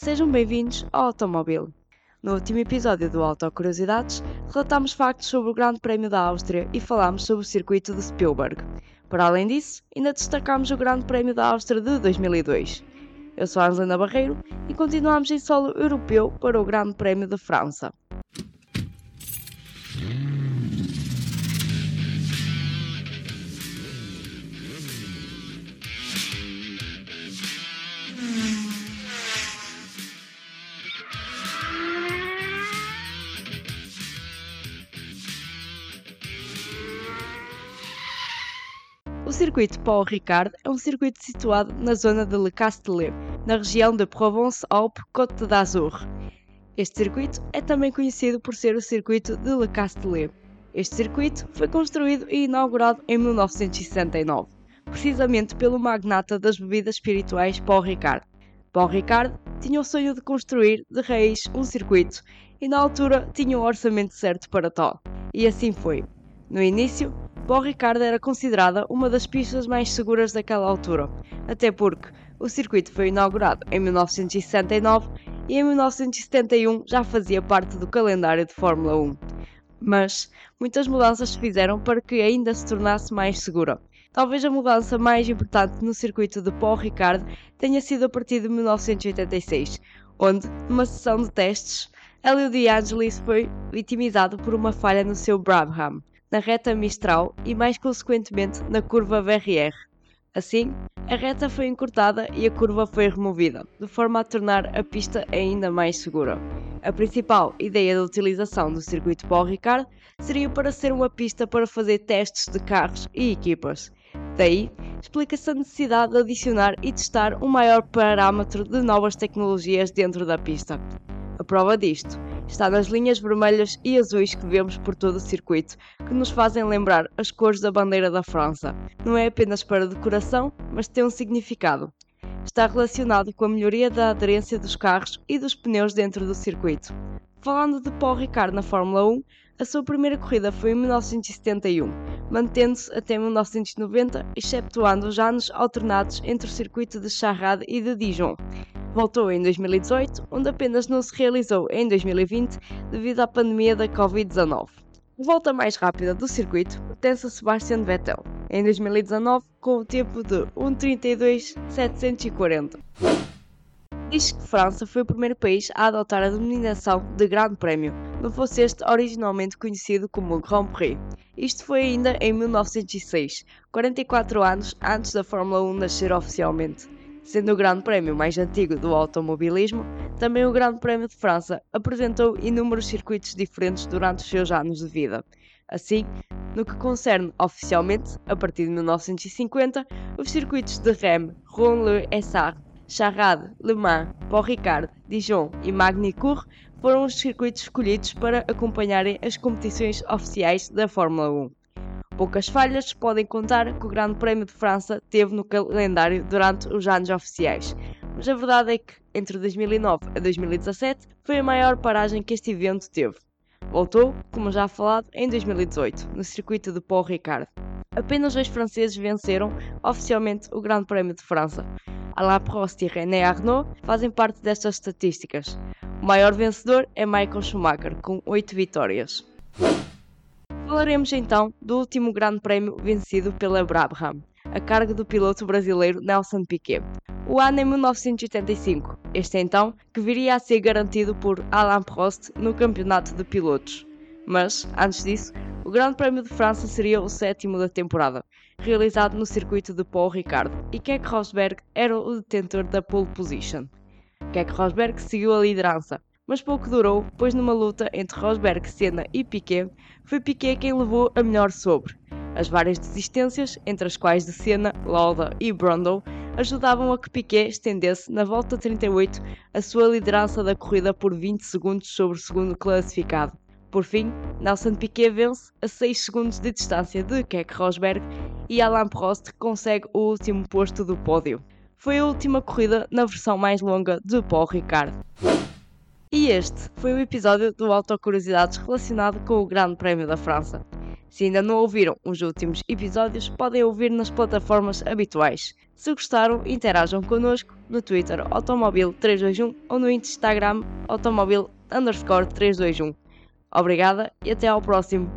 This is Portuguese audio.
Sejam bem-vindos ao Automóvel. No último episódio do Autocuriosidades, relatámos factos sobre o Grande Prémio da Áustria e falámos sobre o circuito de Spielberg. Para além disso, ainda destacámos o Grande Prémio da Áustria de 2002. Eu sou a Angelina Barreiro e continuamos em solo europeu para o Grande Prémio de França. Circuito Paul Ricard é um circuito situado na zona de Le Castellet, na região de Provence-Alpes-Côte d'Azur. Este circuito é também conhecido por ser o circuito de Le Castellet. Este circuito foi construído e inaugurado em 1969, precisamente pelo magnata das bebidas espirituais Paul Ricard. Paul Ricard tinha o sonho de construir de raiz um circuito e na altura tinha o orçamento certo para tal. E assim foi. No início, Paul Ricard era considerada uma das pistas mais seguras daquela altura, até porque o circuito foi inaugurado em 1969 e em 1971 já fazia parte do calendário de Fórmula 1. Mas muitas mudanças se fizeram para que ainda se tornasse mais segura. Talvez a mudança mais importante no circuito de Paul Ricard tenha sido a partir de 1986, onde, numa sessão de testes, Helio De Angelis foi vitimizado por uma falha no seu Brabham na reta Mistral e, mais consequentemente, na curva VRR. Assim, a reta foi encurtada e a curva foi removida, de forma a tornar a pista ainda mais segura. A principal ideia da utilização do circuito Paul Ricard seria para ser uma pista para fazer testes de carros e equipas. Daí, explica-se a necessidade de adicionar e testar um maior parâmetro de novas tecnologias dentro da pista. A prova disto está nas linhas vermelhas e azuis que vemos por todo o circuito, que nos fazem lembrar as cores da bandeira da França. Não é apenas para decoração, mas tem um significado. Está relacionado com a melhoria da aderência dos carros e dos pneus dentro do circuito. Falando de Paul Ricard na Fórmula 1, a sua primeira corrida foi em 1971, mantendo-se até 1990, exceptuando os anos alternados entre o circuito de Charrade e de Dijon. Voltou em 2018, onde apenas não se realizou em 2020 devido à pandemia da Covid-19. A volta mais rápida do circuito pertence a Sebastian Vettel, em 2019, com o tempo de 1.32.740. Diz que França foi o primeiro país a adotar a denominação de Grande Prémio, não fosse este originalmente conhecido como Grand Prix. Isto foi ainda em 1906, 44 anos antes da Fórmula 1 nascer oficialmente. Sendo o Grande Prémio mais antigo do automobilismo, também o Grande Prémio de França apresentou inúmeros circuitos diferentes durante os seus anos de vida. Assim, no que concerne oficialmente, a partir de 1950, os circuitos de Rennes, Rouen-le-Essard, Charade, Le Mans, Paul Ricard, Dijon e Magny-Cours foram os circuitos escolhidos para acompanharem as competições oficiais da Fórmula 1. Poucas falhas podem contar que o Grande Prémio de França teve no calendário durante os anos oficiais, mas a verdade é que, entre 2009 a 2017, foi a maior paragem que este evento teve. Voltou, como já falado, em 2018, no circuito de Paul Ricard. Apenas dois franceses venceram oficialmente o Grande Prémio de França. Alain Prost e René Arnoux fazem parte destas estatísticas. O maior vencedor é Michael Schumacher, com 8 vitórias. Falaremos então do último grande prémio vencido pela Brabham, a cargo do piloto brasileiro Nelson Piquet. O ano é 1985, este então que viria a ser garantido por Alain Prost no campeonato de pilotos. Mas, antes disso, o Grande Prémio de França seria o sétimo da temporada, realizado no circuito de Paul Ricard, e Keck Rosberg era o detentor da pole position. Keck Rosberg seguiu a liderança, mas pouco durou, pois numa luta entre Rosberg, Senna e Piquet, foi Piquet quem levou a melhor sobre. As várias desistências, entre as quais de Senna, Lauda e Brundle, ajudavam a que Piquet estendesse na volta 38 a sua liderança da corrida por 20 segundos sobre o segundo classificado. Por fim, Nelson Piquet vence a 6 segundos de distância de Keck Rosberg e Alain Prost consegue o último posto do pódio. Foi a última corrida na versão mais longa de Paul Ricard. Este foi o episódio do Autocuriosidades relacionado com o Grande Prémio da França. Se ainda não ouviram os últimos episódios, podem ouvir nas plataformas habituais. Se gostaram, interajam connosco no Twitter Automobil321 ou no Instagram Automobil 321. Obrigada e até ao próximo.